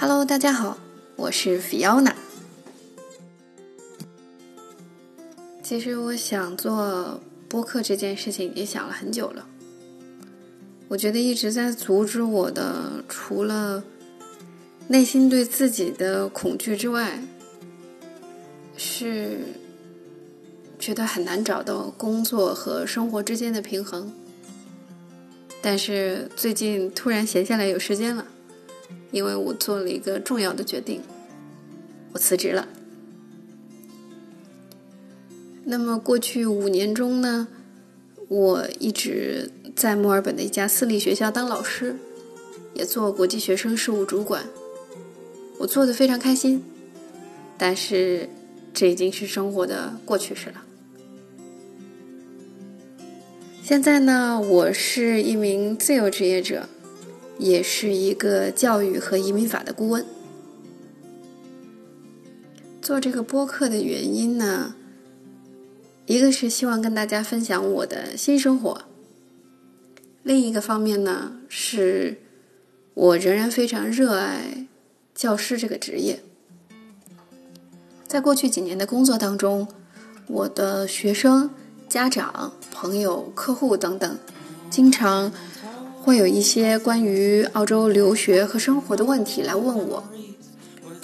Hello，大家好，我是 Fiona。其实我想做播客这件事情已经想了很久了。我觉得一直在阻止我的，除了内心对自己的恐惧之外，是觉得很难找到工作和生活之间的平衡。但是最近突然闲下来有时间了。因为我做了一个重要的决定，我辞职了。那么过去五年中呢，我一直在墨尔本的一家私立学校当老师，也做国际学生事务主管，我做的非常开心。但是这已经是生活的过去式了。现在呢，我是一名自由职业者。也是一个教育和移民法的顾问。做这个播客的原因呢，一个是希望跟大家分享我的新生活，另一个方面呢，是我仍然非常热爱教师这个职业。在过去几年的工作当中，我的学生、家长、朋友、客户等等，经常。会有一些关于澳洲留学和生活的问题来问我，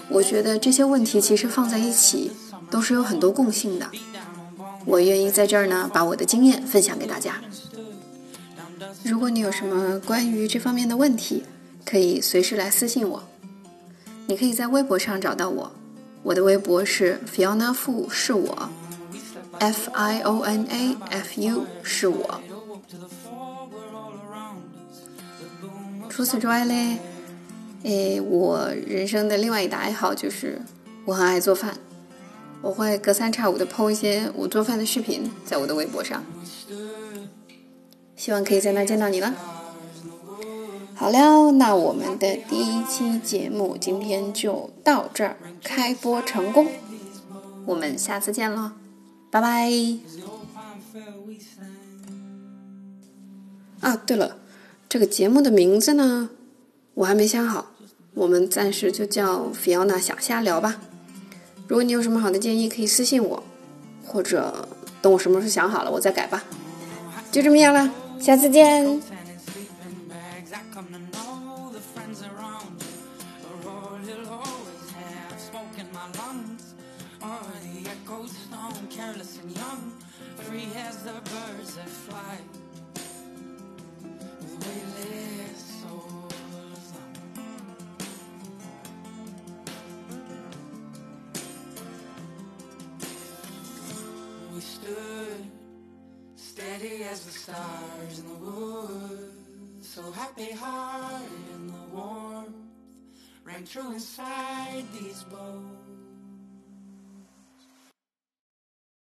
我觉得这些问题其实放在一起都是有很多共性的。我愿意在这儿呢把我的经验分享给大家。如果你有什么关于这方面的问题，可以随时来私信我。你可以在微博上找到我，我的微博是 Fiona Fu 是我，F I O N A F U 是我。除此之外嘞，诶，我人生的另外一大爱好就是我很爱做饭，我会隔三差五的 PO 一些我做饭的视频在我的微博上，希望可以在那见到你了。好了，那我们的第一期节目今天就到这儿，开播成功，我们下次见了，拜拜。啊，对了。这个节目的名字呢，我还没想好，我们暂时就叫菲奥娜想瞎聊吧。如果你有什么好的建议，可以私信我，或者等我什么时候想好了，我再改吧。就这么样了，下次见。Stood steady as the stars in the woods. So happy hearted in the warmth rang true inside these bones.